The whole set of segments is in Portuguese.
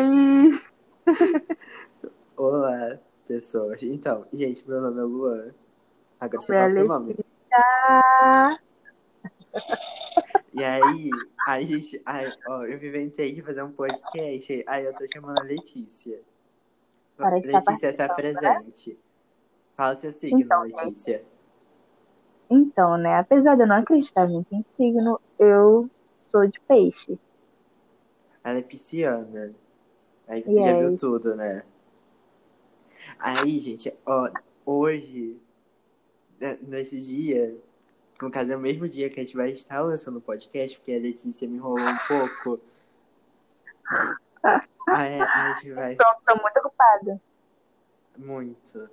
Oi! Olá, pessoas. Então, gente, meu nome é Luan. Agora você fala seu é nome. E aí, a gente. Ai, ó, eu inventei de fazer um podcast. Aí eu tô chamando a Letícia. Para Letícia, se né? apresente. Fala seu signo, Então, Letícia. Então, né? Apesar de eu não acreditar muito em signo, eu sou de peixe. Ela é pisciana. Aí você já Yes. viu tudo, né? Aí, gente, ó, hoje, né, nesse dia, no caso é o mesmo dia que a gente vai estar lançando o podcast, porque a Letícia me enrolou um pouco. Aí a gente vai Sou, sou muito ocupada. muito,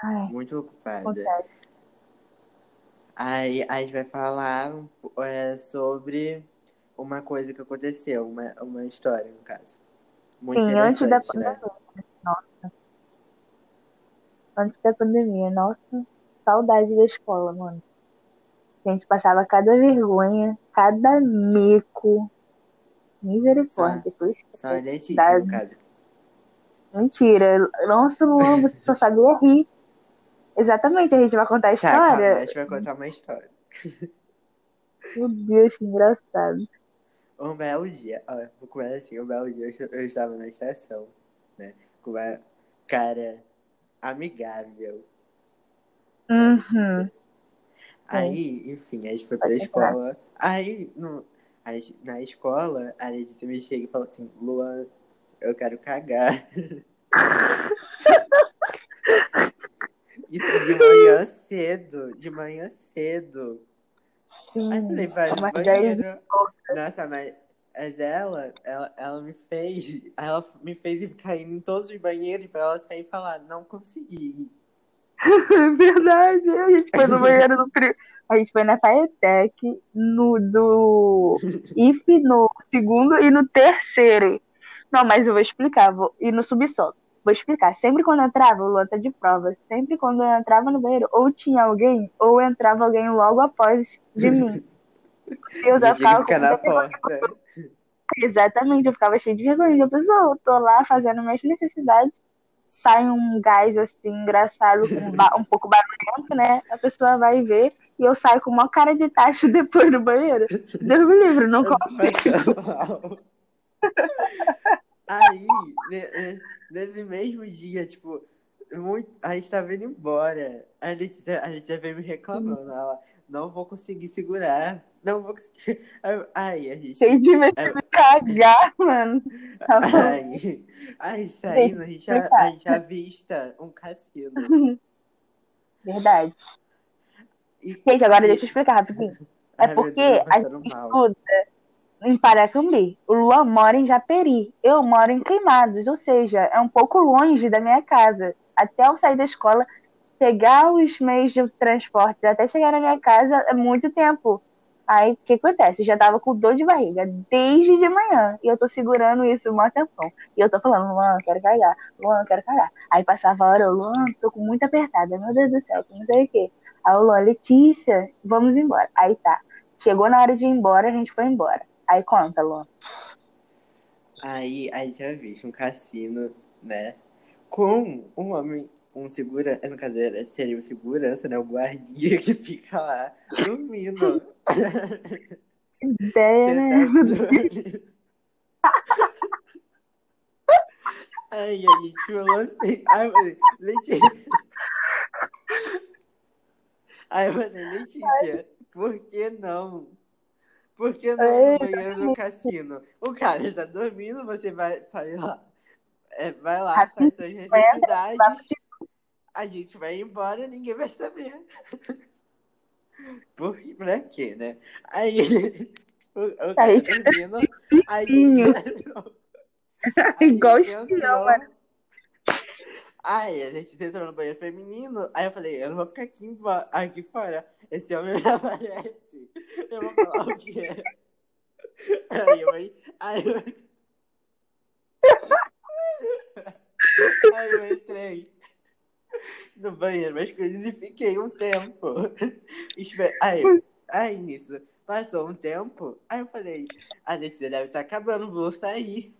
Ai, muito ocupada. acontece. Aí a gente vai falar é, sobre uma coisa que aconteceu, uma, uma história, no caso. Muito Sim, antes da né? pandemia. Nossa. Antes da pandemia, nossa, saudade da escola, mano. A gente passava cada vergonha, cada mico. Misericórdia, cruz. Só a Letícia, Da- no caso. Mentira. Nossa, Luan, você só sabia rir. Exatamente, a gente vai contar a Tá, calma, a história. gente vai contar uma história. Meu Deus, que engraçado. Um belo dia, ó, vou começar assim, um belo dia eu, eu estava na estação, né, com uma cara amigável. Uhum. Aí, enfim, a gente foi pra Pode escola. Aí, no, a gente- na escola, a Letícia me chega e fala assim, Luan, eu quero cagar. Isso de manhã cedo, de manhã cedo. Sim. Eu falei, vai no Mas daí- banheiro. Nossa, mas, mas ela, ela, ela me fez. Ela me fez ir caindo em todos os banheiros pra ela sair e falar, não consegui. Verdade, a gente foi no banheiro do A gente foi na Paetec, no do IF no segundo e no terceiro. Não, mas eu vou explicar, vou... e no subsolo. Vou explicar. Sempre quando eu entrava, o Luan tá de prova. Sempre quando eu entrava no banheiro, ou tinha alguém, ou entrava alguém logo após de mim. Eu já ficava com na porta. Exatamente, eu ficava cheio de vergonha. Eu pessoal, eu tô lá fazendo minhas necessidades, sai um gás assim, engraçado, com ba- um pouco barulhento, né? A pessoa vai ver e eu saio com uma cara de tacho depois do banheiro. Deus me livre, não consigo. Aí, ne- ne- nesse mesmo dia, tipo, muito, a gente tava indo embora. A Letícia, a Letícia veio me reclamando. Ela, não vou conseguir segurar. Não vou conseguir. Aí, a gente. Cheio de me cagar, mano. Tá. Aí, aí saindo, a gente, a, a gente avista um cassino. Verdade. E, Gente, agora e- deixa eu explicar rapidinho. É porque a gente mal. estuda em Paracambi. O Luan mora em Japeri. Eu moro em Queimados, ou seja, é um pouco longe da minha casa. Até eu sair da escola, pegar os meios de transporte até chegar na minha casa é muito tempo. Aí o que acontece? Eu já tava com dor de barriga desde de manhã. E eu tô segurando isso um tempão. E eu tô falando, Luan, quero cagar. Luan, quero cagar. Aí passava a hora, eu, Luan, tô com muita apertada. Meu Deus do céu, não sei o quê. Aí o Luan, Letícia, vamos embora. Aí tá. Chegou na hora de ir embora, a gente foi embora. Aí conta, Luan. Aí a gente avista um cassino, né? Com um homem, um segurança, no caso era, seria o segurança, né? O guardinha que fica lá dormindo. Ideia, né? Aí a gente falou assim. Aí eu falei, Letícia. Aí eu falei, Letícia, por que não? Por que não no Ei, banheiro do cassino? O cara está dormindo, você vai, vai lá. É, vai lá, faz suas necessidades. A gente vai embora, ninguém vai saber. Por, pra quê, né? Aí o, o cara Aí, dormindo, aí espião. Aí Igual espião, mano. Aí a gente entrou no banheiro feminino. Aí eu falei, eu não vou ficar aqui, aqui fora. Esse homem me aparece. Eu vou falar o que é. Aí eu, aí eu, aí eu entrei no banheiro e fiquei um tempo. Aí, aí nisso, passou um tempo. Aí eu falei, a Letícia deve estar acabando, vou sair.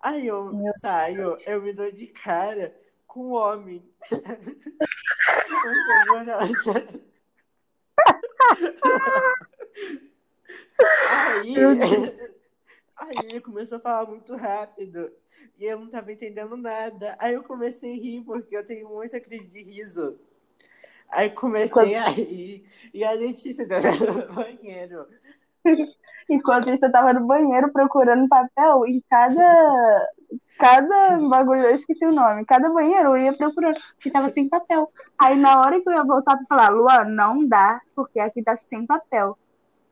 Aí eu Meu saio, eu me dou de cara com um homem. um segurança. Aí, aí ele começou a falar muito rápido e eu não tava entendendo nada. Aí eu comecei a rir porque eu tenho muita crise de riso. Aí comecei a rir e a Letícia tava no banheiro. Enquanto isso, eu tava no banheiro procurando papel em cada. Cada bagulho, eu esqueci o nome. Cada banheiro eu ia procurando, que tava sem papel. Aí na hora que eu ia voltar pra falar, Luan, não dá, porque aqui tá sem papel.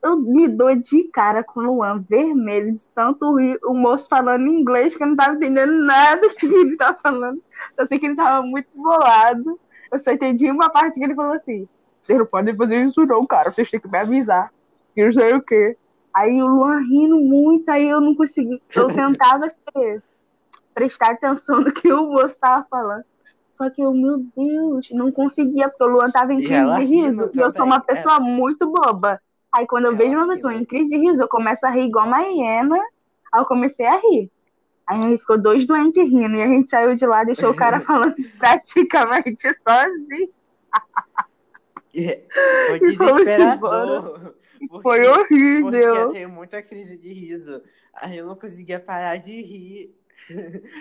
Eu me dou de cara com o Luan vermelho, de tanto rir, o moço falando inglês, que eu não tava entendendo nada que ele tava falando. Eu sei que ele tava muito bolado. Eu só entendi uma parte que ele falou assim: vocês não podem fazer isso, não, cara, vocês têm que me avisar. Que não sei o quê. Aí o Luan rindo muito, aí eu não consegui. Eu tentava ser, prestar atenção no que o moço tava falando. Só que eu, meu Deus, não conseguia, porque o Luan tava em crise de riso. E eu sou uma pessoa muito boba. Aí quando eu Ela vejo uma pessoa em crise de riso, eu começo a rir igual uma hiena. Aí eu comecei a rir. Aí a gente ficou dois doentes rindo. E a gente saiu de lá, deixou o cara falando praticamente sozinho. Foi desesperador. Porque, Foi porque eu horrível. tenho muita crise de riso. Aí eu não conseguia parar de rir.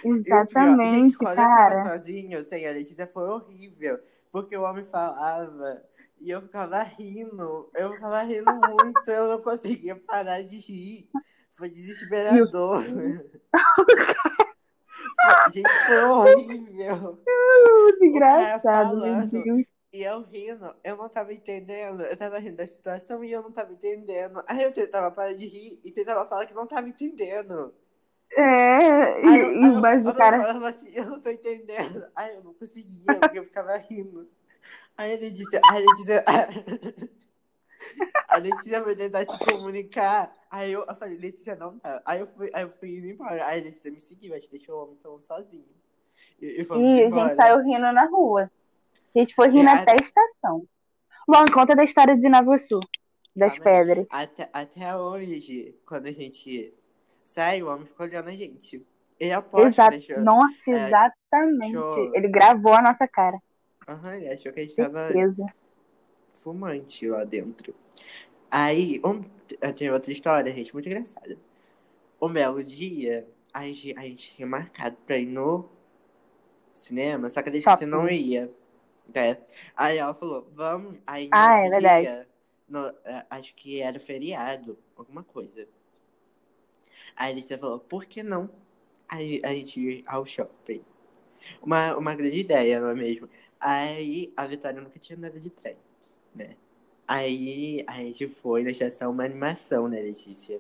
E o pior, gente, Exatamente, quando eu tava cara. sozinho, sem a Letícia, foi horrível. Porque o homem falava e eu ficava rindo. Eu ficava rindo muito, eu não conseguia parar de rir. Foi desesperador. Gente, foi horrível. Engraçado, meu. Deus. E eu rindo, eu não tava entendendo. Eu tava rindo da situação e eu não tava entendendo. Aí eu tentava parar de rir e tentava falar que não tava entendendo. É, Aí e, eu, e- aí eu, mas o eu cara. falava assim, eu não tô entendendo. Aí eu não conseguia, porque eu ficava rindo. Aí ele disse, aí ele disse, a Letícia foi tentar se comunicar. Aí eu, eu falei, Letícia, não dá. Aí eu fui, aí eu fui indo embora. Aí a Letícia me seguiu, a gente deixou o homem falando sozinho. E, e E a gente saiu rindo na rua. A gente foi rindo a- até a estação. Luan, conta da história de Nova Sul, das aí. pedras. Até, até hoje, quando a gente sai, o homem ficou olhando a gente. Ele aposta, Exato. né? Nossa, é, exatamente. show. Ele gravou a nossa cara. Aham, ele achou que a gente tava Certeza. fumante lá dentro. Aí, um, tem outra história, gente, muito engraçada. Um belo dia, a gente, a gente tinha marcado pra ir no cinema, só que a gente Shopping. não ia. né? Aí ela falou, vamos. Aí no Ah, é outro verdade. dia, no- é, acho que era feriado, alguma coisa. Aí a Alicia falou, por que não a, a gente ir ao shopping? Uma, uma grande ideia, não é mesmo? Aí a Vitória nunca tinha nada de trem, né? Aí a gente foi na estação uma animação, né, Letícia?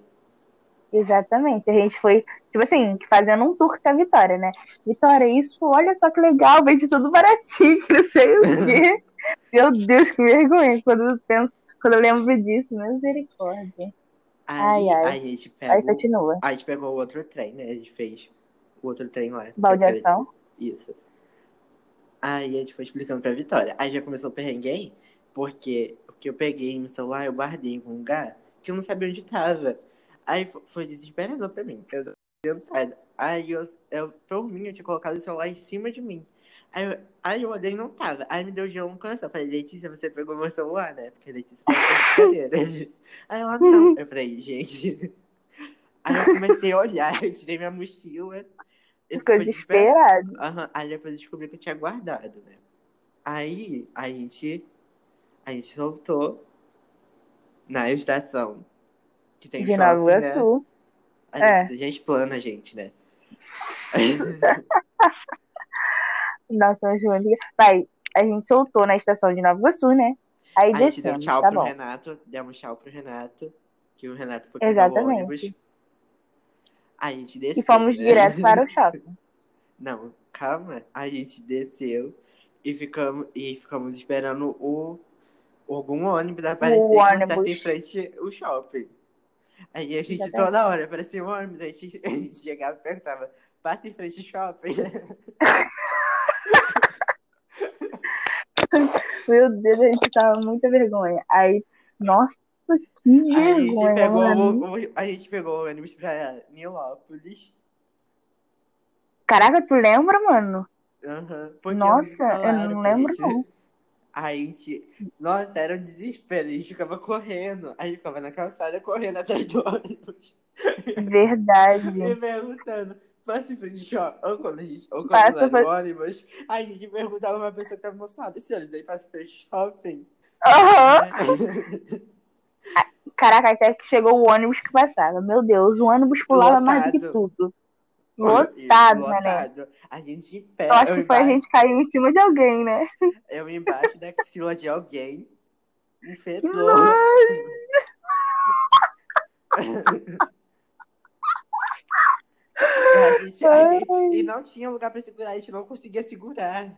Exatamente. A gente foi, tipo assim, fazendo um tour com a Vitória, né? Vitória, isso, olha só que legal, vende tudo baratinho, que não sei o quê. Meu Deus, que vergonha quando eu penso, quando eu lembro disso, misericórdia. Aí Ai, ai. a gente Aí pegou, continua. a gente pegou o outro trem, né? A gente fez o outro trem lá. Baldeação. Isso. Aí a gente foi explicando pra Vitória. Aí já começou o perrengue porque o que eu peguei no celular, eu guardei em um lugar que eu não sabia onde tava. Aí fo- foi desesperador pra mim. Eu sentada. Aí eu, eu, por mim, eu tinha colocado o celular em cima de mim. Aí eu, aí eu olhei e não tava. Aí me deu gelo no coração. Eu falei, Letícia, você pegou meu celular, né? Porque a Letícia falou brincadeira. Aí ela, não. Eu falei, gente. Aí eu comecei a olhar, eu tirei minha mochila. Ficou desesperado. Aham, Aí depois eu descobri que eu tinha guardado, né? Aí a gente, a gente soltou na estação que tem De shopping, Nova né? Iguaçu. A É. gente já explana a gente, né? Nossa, João. Vai, a gente soltou na estação de Nova Iguaçu, né? Aí a gente deu tchau tá pro bom. Renato, demos tchau pro Renato, que o Renato foi pegar o ônibus. A gente desceu, E fomos né? direto para o shopping. Não, calma. A gente desceu e ficamos, e ficamos esperando o, algum ônibus aparecer O ônibus. em frente o shopping. Aí a gente Exatamente. toda hora aparecia um ônibus, a gente, a gente chegava e perguntava, passa em frente ao shopping. Meu Deus, a gente tava muita vergonha. Aí, nossa, a gente pegou o, a gente pegou o ônibus pra Nilópolis. Caraca, tu lembra, mano? Aham. Porque Nossa, eu não lembro, gente- não. A gente. Nossa, era um desespero. A gente ficava correndo. Aí ficava na calçada correndo atrás do ônibus. Verdade. Me perguntando. Passa em frente shopping. Ou quando a gente. Ou quando Passa pra- no ônibus. A gente perguntava pra pessoa que tava emocionada. Esse ônibus aí passa em frente shopping. Aham. Caraca, até que chegou o ônibus que passava. Meu Deus, o ônibus pulava mais do que Lotado. tudo. Lotado, né? Lotado. A gente pé. Eu acho que foi a embaixo- gente caiu em cima de alguém, né? Eu embaixo da axila de alguém. Um fedor. A gente- a gente- e não tinha lugar pra segurar, a gente não conseguia segurar.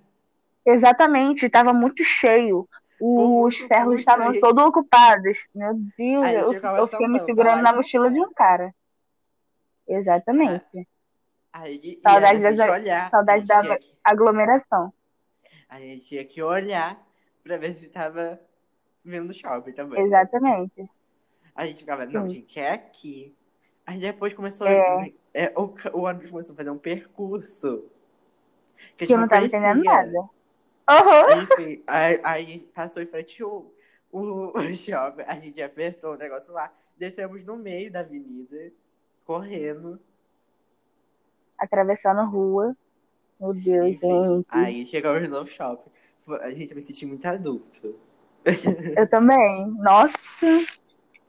Exatamente, tava muito cheio. Os ferros estavam aí- todos ocupados. Meu Deus, Aí eu, eu fiquei me segurando na mochila de um cara. Exatamente. Aí, e Saudade a das- olhar, saudade a da- que- Aglomeração. A gente tinha que olhar pra ver se tava vendo shopping também. Exatamente. A gente ficava, não, Sim. gente, é aqui. Aí depois começou. É. é, o, o ônibus começou a fazer um percurso. Que, a Que gente eu não tava entendendo nada. Aí, enfim, aí, aí passou em frente o, o, o shopping, a gente apertou o negócio lá, descemos no meio da avenida, correndo. Atravessando a rua. Meu Deus, Enfim, gente. aí chegamos no shopping. A gente me sentiu muito adulto. Eu também. Nossa,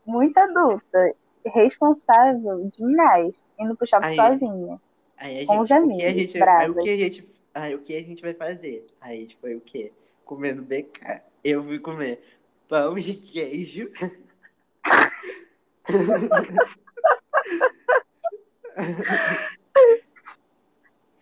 muito adulta. Responsável demais. Indo pro shopping Aí, sozinha. Aí a Com os gente, o que a amigos, gente, aí bravas. o que a gente, aí o que a gente vai fazer? Aí a gente foi o quê? Comendo BK. Eu fui comer pão e queijo.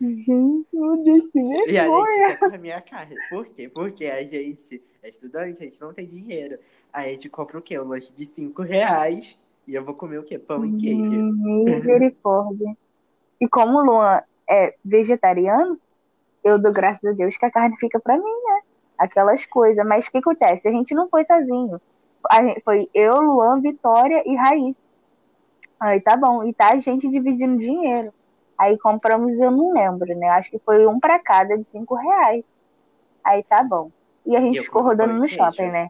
Gente, meu Deus, que E a gente vergonha. quer comer a carne. Por quê? Porque a gente é estudante, a gente não tem dinheiro. Aí a gente compra o quê? Um lanche de 5 reais. E eu vou comer o quê? Pão e queijo. Misericórdia. E como o Luan é vegetariano, eu dou graças a Deus que a carne fica pra mim, né? Aquelas coisas. Mas o que acontece? A gente não foi sozinho. Gente- foi eu, Luan, Vitória e Raí. Aí tá bom. E tá a gente dividindo dinheiro. Aí compramos, eu não lembro, né? Acho que foi um pra cada de cinco reais. Aí tá bom. E a gente eu ficou rodando no shopping, né?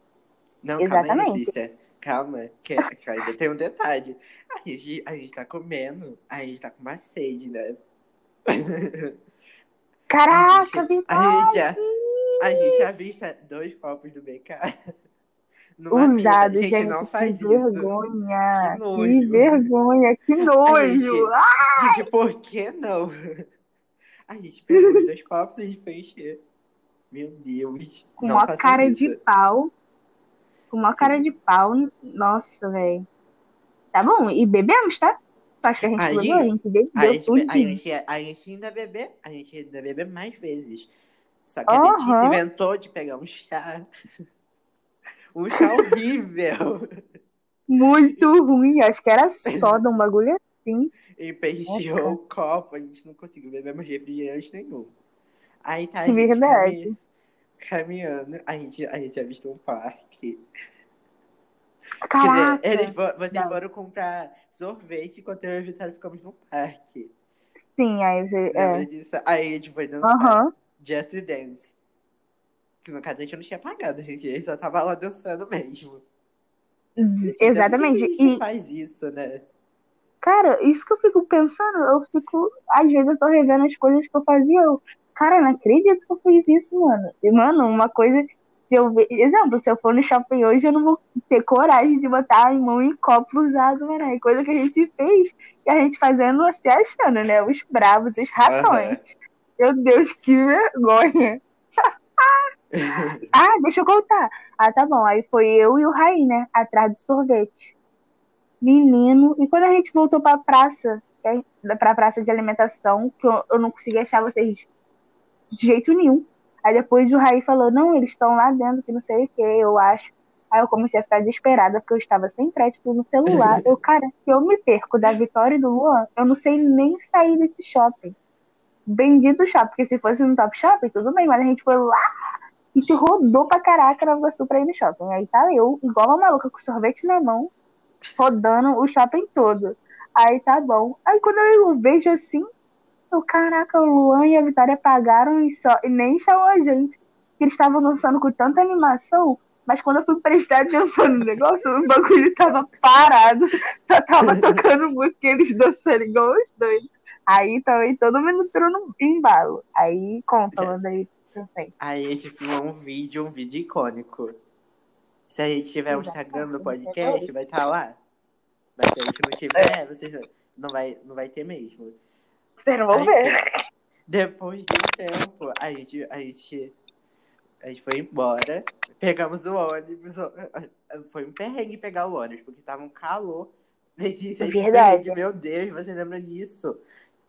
Não, calma aí, Exatamente. Calma, que, que ainda tem um detalhe. A gente, a gente tá comendo, a gente tá com uma sede, né? Caraca, a gente, a gente, já, a gente avista dois copos do BK. Usado, gente, gente, não que faz isso. vergonha. Que nojo. Que vergonha, que nojo. Gente- Gente, por que não? A gente pegou os dois copos e a gente foi encher. Meu Deus. com uma cara isso. de pau. Com uma cara de pau. Nossa, velho. Tá bom, e bebemos, tá? Tu acha que a gente Aí- bebeu? A gente bebeu A gente, tudo. a, gente, a gente ainda bebe, a gente ainda bebe mais vezes. Só que a Letícia Aham. inventou de pegar um chá. Um chá horrível. Muito ruim. Acho que era soda, um bagulho assim. E Nossa. o copo, a gente não conseguiu beber mais refrigerante nenhum. Aí tá a gente Verdade. cami- caminhando, a gente, a gente avistou um parque. Caraca. Dizer, eles, vocês Não. foram comprar sorvete enquanto eu e a Vitória ficamos no parque. Sim, aí você. Lembra É. disso? Aí a gente foi dançar. Aham. Just Dance. Que no caso a gente não tinha pagado, a gente só tava lá dançando mesmo. Gente, Exatamente. Que a gente E, faz isso, né? cara, isso que eu fico pensando, eu fico. Às vezes eu tô revendo as coisas que eu fazia. Eu, cara, não acredito que eu fiz isso, mano. E, mano, uma coisa. Se eu ver, exemplo, se eu for no shopping hoje, eu não vou ter coragem de botar a mão em copo usado. É coisa que a gente fez e a gente fazendo se achando, né? Os bravos, os ratões. Meu Deus, que vergonha. Ah, deixa eu contar. Ah, tá bom. Aí foi eu e o Raí, né? Atrás do sorvete. Menino. E quando a gente voltou pra praça, é, pra praça de alimentação, que eu, eu não consegui achar vocês de jeito nenhum. Aí depois o Raí falou, não, eles estão lá dentro, que não sei o que, eu acho. Aí eu comecei a ficar desesperada, porque eu estava sem crédito no celular. Eu, cara, se eu me perco da Vitória e do Luan, eu não sei nem sair desse shopping. Bendito shopping, porque se fosse no Top Shopping, tudo bem, mas a gente foi lá e te rodou pra caraca na Iguaçu pra ir no shopping. Aí tá eu, igual uma maluca, com sorvete na mão, rodando o shopping todo. Aí tá bom. Aí quando eu vejo assim, Eu, caraca, o Luan e a Vitória pagaram e, só, e nem chamou a gente. Eles estavam dançando com tanta animação, mas quando eu fui prestar atenção no negócio, o bagulho tava parado. Só tava tocando música e eles dançando igual os dois. Aí também todo mundo entrou no embalo. Aí conta, manda aí. Aí a gente filmou um vídeo, um vídeo icônico. Se a gente tiver o um Instagram do podcast, vai estar tá lá. Mas se a gente não tiver, vocês não vai, não vai ter mesmo. Vocês não vão ver. Depois de um tempo, a gente, a gente, a gente foi embora, pegamos o ônibus. Foi um perrengue pegar o ônibus, porque tava um calor. Letícia, Verdade. Meu Deus, você lembra disso?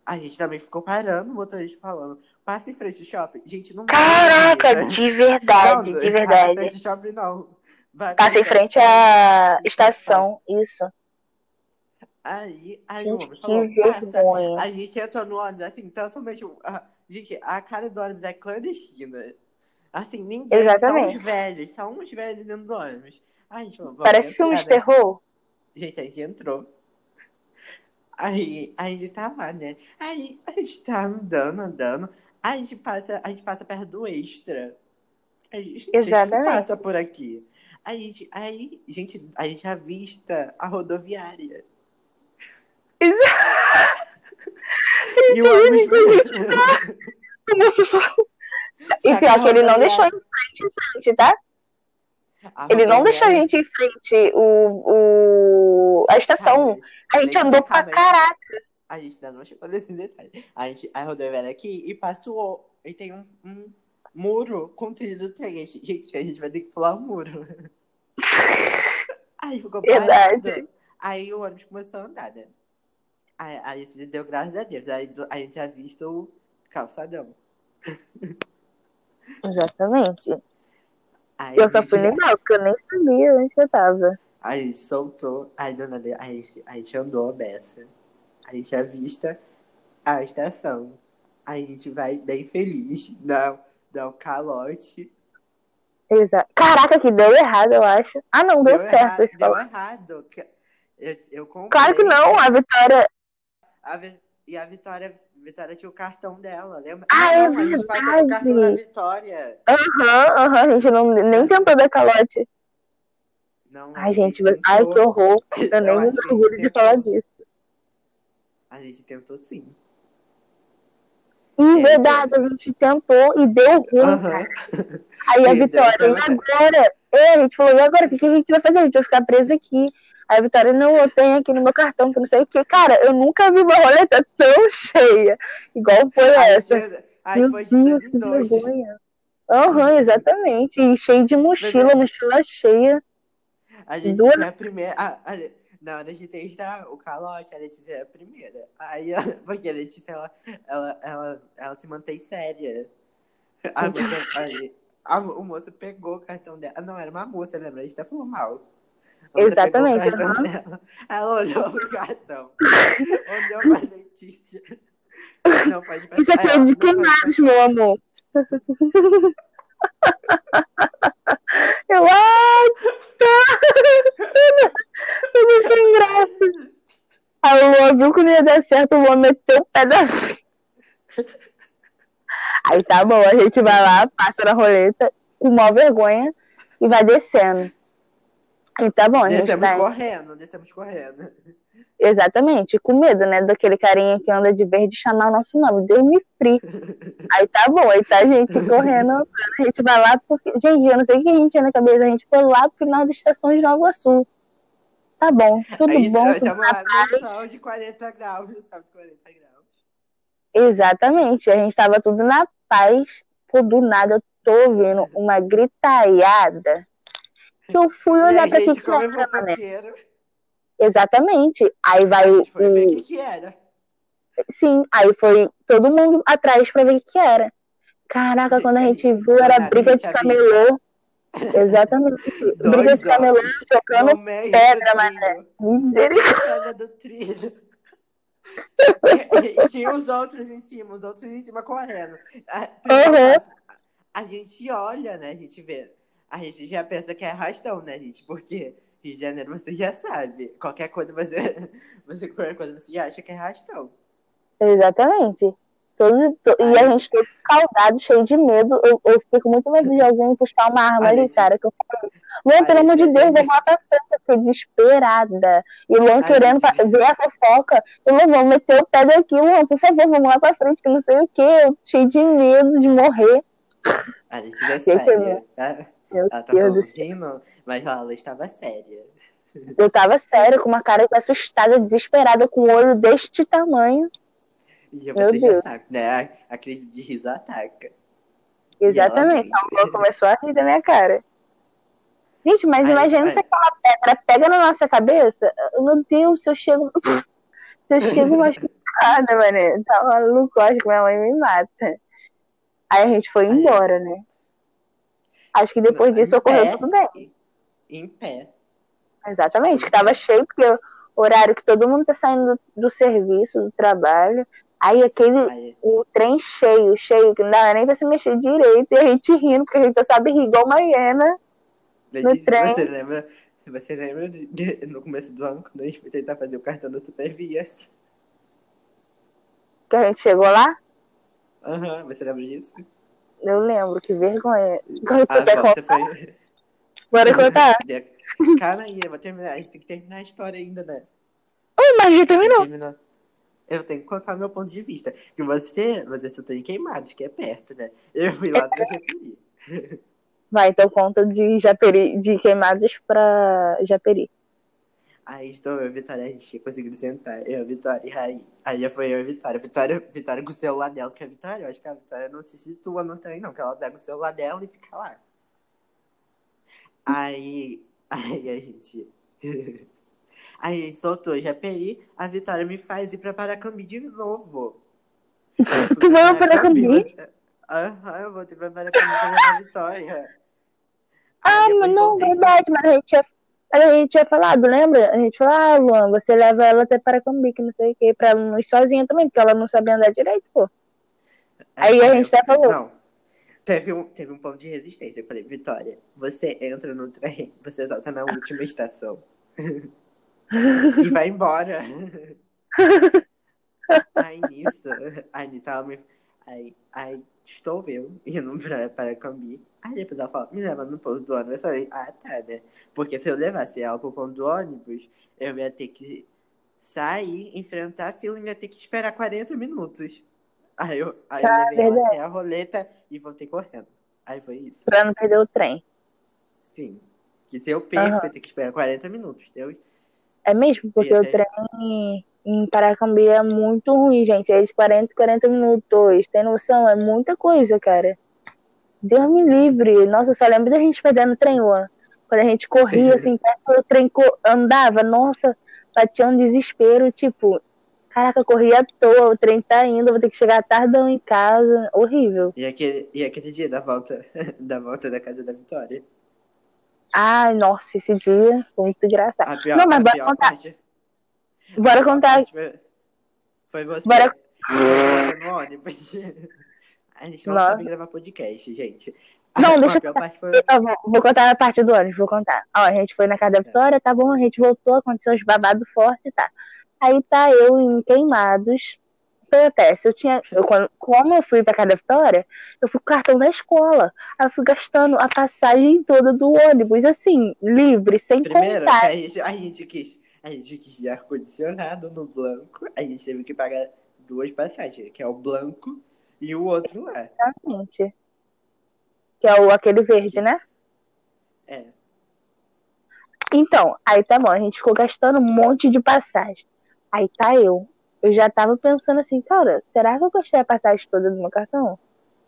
A gente também ficou parando, o motorista falando, passa em frente ao shopping. Gente, não Caraca, de verdade, não, de verdade. Passa em frente ao shopping, não. Vai, passa em frente à estação, isso. Aí, aí gente, o homem falou, a gente entrou no ônibus, assim, totalmente. A, gente, a cara do ônibus é clandestina. Assim, ninguém, Exatamente. só uns velhos, só uns velhos dentro do ônibus. Aí, gente falou, Parece filme de terror. Gente, a gente entrou. Aí, a gente tá lá, né? Aí a gente tá andando, andando. Aí a gente passa, a gente passa perto do extra. A gente, Exatamente. A gente passa por aqui. Aí, a gente, aí, gente, a gente avista a rodoviária. E o ônibus. E pior que ele não deixou em frente, em frente, tá? ele não deixou a gente em frente o, o, a estação. a gente andou pra caraca. A gente ainda não chegou nesse detalhe. A gente a rodoviária aqui e passou. E tem um, um muro com trilho do trem. Gente, a gente vai ter que pular o muro. Aí ficou parado. Verdade. Aí o ônibus começou a andar, né? Aí, a gente deu graças a Deus. Aí a gente já visto o calçadão. Exatamente. Aí, eu só fui legal, porque eu nem sabia onde eu tava. Aí soltou, aí dona de... aí, a gente andou a beça. A gente avista a estação. Aí a gente vai bem feliz, dá, dá o calote. Exato. Caraca, que deu errado, eu acho. Ah, não, deu, deu certo. Errado, deu errado. Eu, eu comprei, claro que não, a Vitória. A, e a Vitória Vitória tinha o cartão dela, lembra? Ah, é não, verdade. A gente o cartão da Vitória. Aham, uhum, aham, uhum, a gente não, nem tentou dar calote. Não, ai, gente, tentou... ai, que horror. Eu nem me orgulho de falar disso. A gente tentou sim. É, verdade, a gente tentou e deu ruim, uhum. Aí a Vitória, e agora? É, a gente falou, e agora? O que a gente vai fazer? A gente vai ficar preso aqui. Aí a Vitória, não, eu tenho aqui no meu cartão, que não sei o que. Cara, eu nunca vi uma roleta tão cheia, igual foi essa. Aí meu foi Deus, que vergonha. Aham, uhum, exatamente. E cheio de mochila, mochila cheia. A gente é a primeira. A, a, na hora de testar o calote, a Letícia é a primeira. Aí, porque a Letícia, ela, ela, ela, ela se mantém séria. A, aí, a, o moço pegou o cartão dela. Não, era uma moça, lembra? A gente até falou mal. Exatamente. Uhum. Ela olhou pro cartão. olhou pra Letícia. Não, pode passar. Isso aqui é de queimados, meu amor. Eu, ai, tá. Tudo sem graça. Aí o Luan viu que não ia dar certo, o Luan meteu o pé da Aí tá bom, a gente vai lá, passa na roleta, com maior vergonha, e vai descendo. E tá bom, descemos vai... correndo, descemos correndo. Exatamente, com medo, né, daquele carinha que anda de verde chamar o nosso nome, Deus me free. aí tá bom, aí tá a gente correndo, a gente vai lá, porque, gente, eu não sei o que a gente tinha na cabeça, a gente foi lá pro final da estação de Nova Sul. Tá bom, tudo aí, bom. Tudo tava lá no sol de 40 graus, sabe, 40 graus. Exatamente, a gente tava tudo na paz, por do nada eu tô ouvindo uma gritaiada que eu fui olhar para que que era, né? Exatamente. Aí vai o. Foi ver o que, que era. Sim, aí foi todo mundo atrás para ver o que era. Caraca, quando a gente viu, era briga de camelô. Exatamente. briga de camelô tocando pedra, mané. Pedra do trilho. e tinha os outros em cima, os outros em cima correndo. A, uhum. a, a gente olha, né? A gente vê a gente já pensa que é arrastão, né, gente? Porque Rio de Janeiro você já sabe. Qualquer coisa você, você, qualquer coisa você já acha que é arrastão. Exatamente. Todo, to- e a gente todo caudado, cheio de medo. Eu, eu com muito medo de alguém puxar uma arma A ali, gente- cara. Que eu Luan, a pelo amor de Deus, entende. vamos lá pra frente. Eu fiquei desesperada. E o Luan querendo gente- ver a fofoca. E Luan, vamos meter o pé daqui, Luan, por favor, vamos lá pra frente, que não sei o quê. Eu cheio de medo de morrer. A gente séria. Ela Meu ela tá Deus do céu. rindo, mas ela estava séria. Eu tava séria, com uma cara assustada, desesperada, com o olho deste tamanho. E Meu você já Deus. sabe, né? A, a crise de riso ataca. Exatamente. A começou a rir da minha cara. Gente, mas Aí- imagina aí- se aquela pedra pega na nossa cabeça. Meu Deus, se eu chego. Se eu chego machucada, mano. Tá maluco, acho que minha mãe me mata. Aí a gente foi Aí- embora, né? Acho que depois Em disso ocorreu pé. tudo bem. Em pé. Exatamente, que tava cheio, porque o horário que todo mundo tá saindo do, do serviço, do trabalho. Aí aquele, Aí, o trem cheio, cheio, que não dava nem pra se mexer direito, e a gente rindo, porque a gente só sabe rir igual uma hiena. Letícia, trem. você lembra, você lembra de, de- no começo do ano, quando a gente foi tentar fazer o cartão do Supervias? Que a gente chegou lá, Aham, você lembra disso? Eu lembro, que vergonha. A Quer volta contar? foi... Bora contar? Calma aí, eu vou terminar. A gente tem que terminar a história ainda, né? Oi, mas já terminou. Terminou. Eu tenho que contar meu ponto de vista. Que você, você só tem queimados, que é perto, né? Eu fui lá pra Japeri. Vai, então conta de Japeri, de queimados pra Japeri. Aí estou eu a Vitória, a gente conseguiu sentar. Eu, a Vitória e Raí. Aí foi eu e a Vitória. Vitória, Vitória com o celular dela, que a Vitória, eu acho que a Vitória não se situa no trem, não, que ela pega o celular dela e fica lá. Aí, aí a gente. Aí a gente soltou Japeri, a Vitória me faz ir pra Paracambi de novo. Tu vai pra Paracambi? Aham, eu voltei pra Paracambi levar a Vitória. Ah, mas não, verdade, mas a gente tinha, a gente tinha falado, lembra? A gente falou, ah, Luan, você leva ela até Paracambi, que não sei o que, pra ela não ir sozinha também, porque ela não sabia andar direito, pô. Aí a gente até falou. Não. Teve um, teve um ponto de resistência. Eu falei, Vitória, você entra no trem, você solta na última estação. e vai embora. aí nisso, aí nisso ela me. Aí, aí estou eu indo pra Paracambi. Aí depois ela fala, me leva no ponto do ônibus. Eu falei, ah tá, né? Porque se eu levasse ela pro ponto do ônibus, eu ia ter que sair, enfrentar a fila e ia ter que esperar 40 minutos. Aí eu, aí eu Ah, levei ela até a roleta e voltei correndo. Aí foi isso. Pra não perder o trem. Sim. Que se eu perco, Aham. eu tenho que esperar 40 minutos, entendeu? É mesmo? Porque o trem em Paracambi é muito ruim, gente. É de 40, 40 minutos. Tem noção? É muita coisa, cara. Deus me livre. Nossa, eu só lembro da gente perdendo o trem, Luan. Quando a gente corria, assim, perto do trem andava, nossa, batia um desespero, tipo, caraca, corria à toa, o trem tá indo, vou ter que chegar tardão em casa. Horrível. E aquele, e aquele dia da volta, da volta da casa da Vitória. Ai, nossa, esse dia foi muito engraçado. Pior, Não, mas bora contar. parte. Bora contar. Foi, você. Bora- Você no ônibus. A gente não Nossa. sabe gravar podcast, gente. Não, a, deixa parte foi. Eu vou, vou contar a parte do ônibus, vou contar. Ó, a gente foi na casa da Vitória, tá bom, a gente voltou, aconteceu uns babados fortes, tá. Aí tá eu em Queimados. O que acontece? Eu tinha. Eu, quando, como eu fui pra casa da Vitória, eu fui com o cartão da escola. Aí eu fui gastando a passagem toda do ônibus, assim, livre, sem Primeiro, contar. a gente, a gente quis. A gente quis de ar-condicionado no Blanco. A gente teve que pagar duas passagens, que é o Blanco e o outro lá. Exatamente. Que é o, aquele verde, né? É. Então, aí tá bom, a gente ficou gastando um monte de passagem. Aí tá eu. Eu já tava pensando assim, cara, será que eu gastei a passagem toda do meu cartão?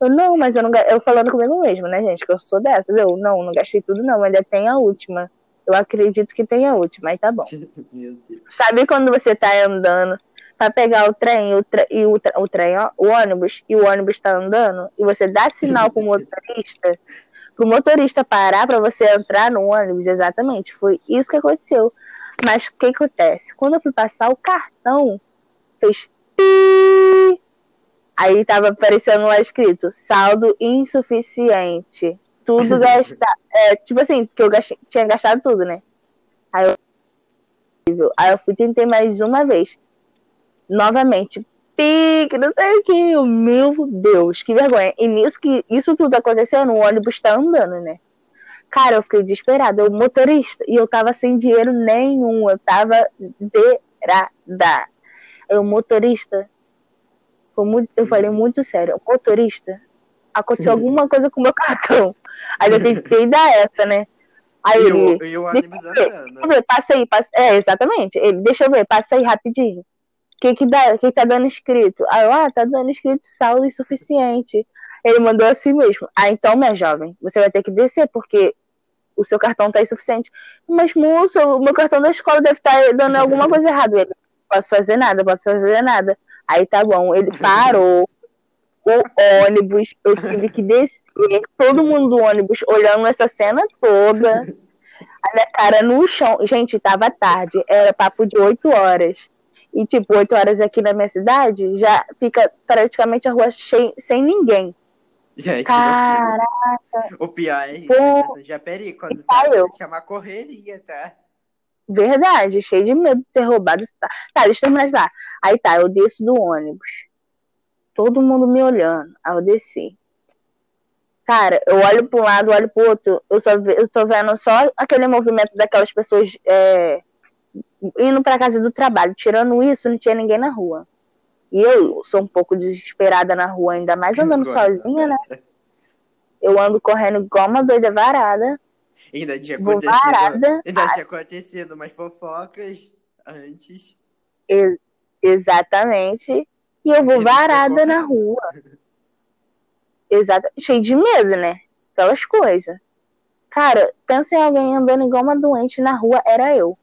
Eu, não, mas eu não Eu falando comigo mesmo, né, gente? Que eu sou dessas. Eu, não, não gastei tudo, não, ainda tem a última. Eu acredito que tem a última, aí tá bom. Sabe quando você tá andando pra pegar o trem o tre- e o, tre- o trem, ó, o ônibus, e o ônibus tá andando, e você dá sinal pro motorista, pro motorista parar pra você entrar no ônibus, exatamente, foi isso que aconteceu. Mas o que acontece? Quando eu fui passar o cartão, fez pi, aí tava aparecendo lá escrito saldo insuficiente. Tudo gastado. É, tipo assim, que eu gastei- tinha gastado tudo, né? Aí eu, aí eu fui tentei mais uma vez. Novamente. Pi! pique, não sei o que. Meu Deus, que vergonha. E nisso que isso tudo acontecendo, o ônibus tá andando, né? Cara, eu fiquei desesperada. Eu, motorista, e eu tava sem dinheiro nenhum. Eu tava zerada. Eu, motorista, muito, eu falei muito sério. Motorista, aconteceu alguma coisa com o meu cartão. Aí eu tentei dar essa, né? Aí E ele. o, e o ônibus Deixa eu ver, passa aí, passa. É, exatamente. Ele, deixa eu ver, passa aí rapidinho. O que que dá? Que tá dando escrito? Aí eu, ah, tá dando escrito saldo insuficiente. Ele mandou assim mesmo. Ah, então, minha jovem, você vai ter que descer, porque o seu cartão tá insuficiente. Mas, moço, o meu cartão da escola deve estar dando alguma coisa errada. Ele, posso fazer nada, posso fazer nada. Aí tá bom, ele parou o ônibus, eu tive que descer, todo mundo do ônibus olhando essa cena toda, a minha cara no chão. Gente, tava tarde, era papo de 8 horas. E, tipo, 8 horas aqui na minha cidade, já fica praticamente a rua cheia, sem ninguém. Gente, Cara, o pior é Pô. Já peraí, quando tá, eu. chamar correria, tá? verdade, cheio de medo de ser roubado. Tá, tá deixa eu terminar de falar. Aí tá, eu desço do ônibus. Todo mundo me olhando. Aí eu desci. Cara, eu olho para um lado, olho pro outro. Eu só ve- eu tô vendo só aquele movimento daquelas pessoas é, indo pra casa do trabalho. Tirando isso, não tinha ninguém na rua. E eu sou um pouco desesperada na rua, ainda mais andando Agora, sozinha, né? Eu ando correndo igual uma doida varada. Ainda tinha acontecido. varada. Ainda tinha acontecido umas fofocas antes. E- exatamente. E eu vou varada na rua. Exato. Cheio de medo, né? Aquelas coisas. Cara, pensa em alguém andando igual uma doente na rua, era eu.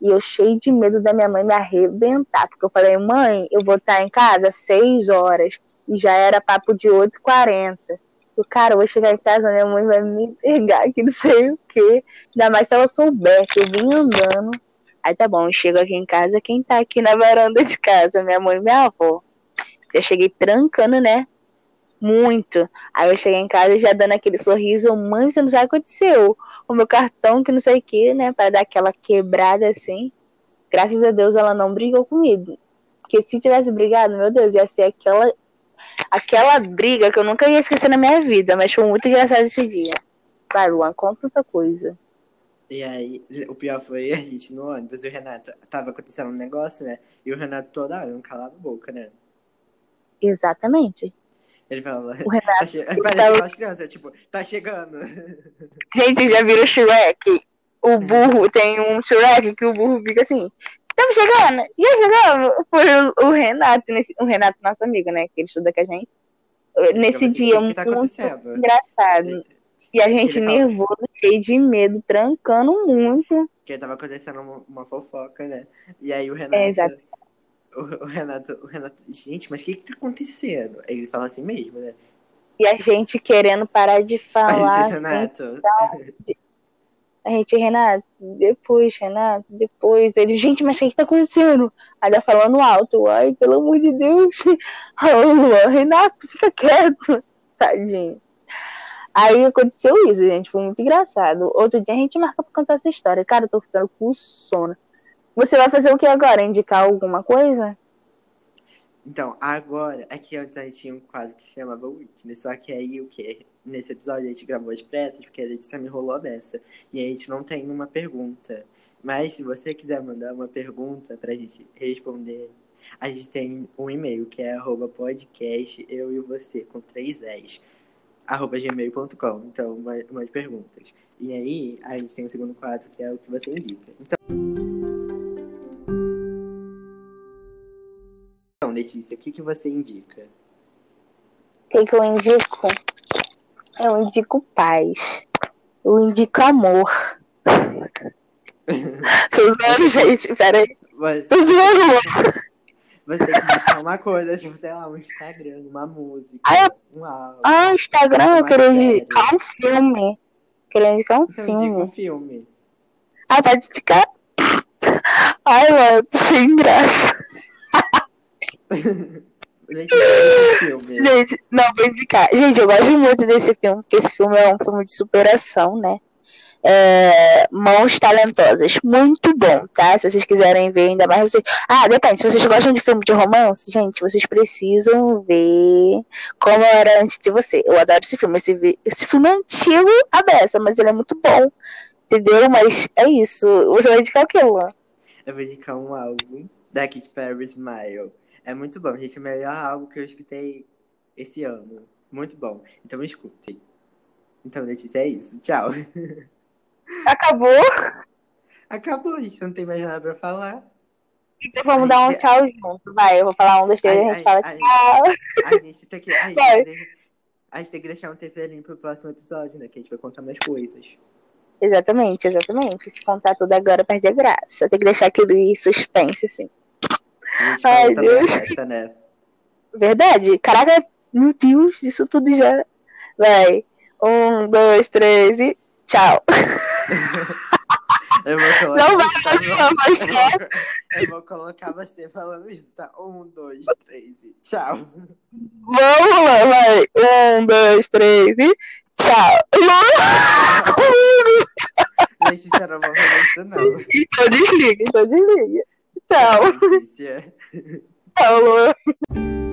E eu cheio de medo da minha mãe me arrebentar. Porque eu falei, mãe, eu vou estar em casa 6 horas. E já era papo de 8h40. Eu, cara, eu vou chegar em casa, minha mãe vai me pegar, que não sei o quê. Ainda mais se ela souber que eu vim andando. Aí tá bom, eu chego aqui em casa, quem tá aqui na varanda de casa? Minha mãe e minha avó. Eu cheguei trancando, né? Muito. Aí eu cheguei em casa já dando aquele sorriso, mãe, você não sabe o que aconteceu. O meu cartão, que não sei o que, né? Pra dar aquela quebrada assim. Graças a Deus ela não brigou comigo. Porque se tivesse brigado, meu Deus, ia ser aquela, aquela briga que eu nunca ia esquecer na minha vida. Mas foi muito engraçado esse dia. Vai, Luan, conta outra coisa. E aí, o pior foi a gente no ônibus, e o Renato tava acontecendo um negócio, né? E o Renato toda hora não calava a boca, né? Exatamente. Ele falava. O Renato. Tá che... Parece tava- crianças, tipo, tá chegando. Gente, já viram Shrek? O burro tem um Shrek que o burro fica assim. Estamos chegando, já chegamos. Foi o, o Renato, nesse- o Renato, nosso amigo, né? Que ele estuda com a gente. Nesse dia, o que tá muito engraçado. E a gente Ele fala- nervoso, cheio de medo, trancando muito. Porque tava acontecendo uma, uma fofoca, né? E aí o Renato. É. o, o Renato, o Renato, gente, mas o que que tá acontecendo? Aí ele fala assim mesmo, né? E a gente querendo parar de falar. esse Renato. A gente, Renato, depois, Renato, depois. Ele, gente, mas o que que tá acontecendo? Aí ela falando alto, ai, pelo amor de Deus. Luan, Renato, fica quieto. Tadinho. Aí aconteceu isso, gente, foi muito engraçado. Outro dia a gente marca pra contar essa história. Cara, eu tô ficando com sono. Você vai fazer o que agora? Indicar alguma coisa? Então, agora, aqui antes a gente tinha um quadro que se chamava Witness, só que aí o que? Nesse episódio a gente gravou as pressas, porque a Letícia me rolou dessa. E a gente não tem uma pergunta. Mas se você quiser mandar uma pergunta pra gente responder, a gente tem um e-mail que é arroba podcast eu e você, com três S, arroba gmail.com. Então, uma- umas perguntas. E aí, a gente tem o segundo quadro, que é o que você indica. Então, então Letícia, o que, que você indica? O que, que eu indico? Eu indico paz. Eu indico amor. Tô zoando, gente. Peraí. Mas Tô zoando. você tem que indicar uma coisa, tipo, sei lá, um Instagram, uma música, Ah, um áudio. Ah, Instagram, eu queria indicar um filme. Queria indicar um Então indica um filme. filme. Ah, pode indicar? Ai, mano, sem graça. Letícia, indica um filme. Gente, não, vou indicar. Gente, eu gosto muito desse filme, porque esse filme é um filme de superação, né? é, Mãos Talentosas. Muito bom, tá? Se vocês quiserem ver ainda mais. Vocês... Ah, depende. Se vocês gostam de filme de romance, gente, vocês precisam ver como era antes de você. Eu adoro esse filme. Esse, esse filme é antigo, a beça, mas ele é muito bom. Entendeu? Mas é isso. Você vai indicar o que, Luan? Eu vou indicar um álbum da Katy Perry Smile. É muito bom, gente. O melhor álbum que eu escutei esse ano. Muito bom. Então escutem. Então, Letícia, é isso. Tchau. Acabou? Acabou, gente. Não tem mais nada pra falar. Então vamos ai, dar um tchau junto. Vai, eu vou falar um, dois, três, a gente fala ai, tchau. A gente tem que. Ai, a gente tem que deixar um temperinho pro próximo episódio, né? Que a gente vai contar mais coisas. Exatamente, exatamente. Se contar tudo agora perde a graça. Tem que deixar aquilo em suspense, assim. Ai, Deus. Essa, né? Verdade. Caraca, meu Deus, isso tudo já. Vai. Um, dois, três e tchau. Eu vou colocar, não vai continuar mais eu, eu vou colocar você falando isso, tá? Um, dois, três e tchau. Vamos lá, vai. Um, dois, três e tchau. Não! Letícia, não vou fazer isso, não. Então desliga, então desliga. Tchau. Tchau, Lu.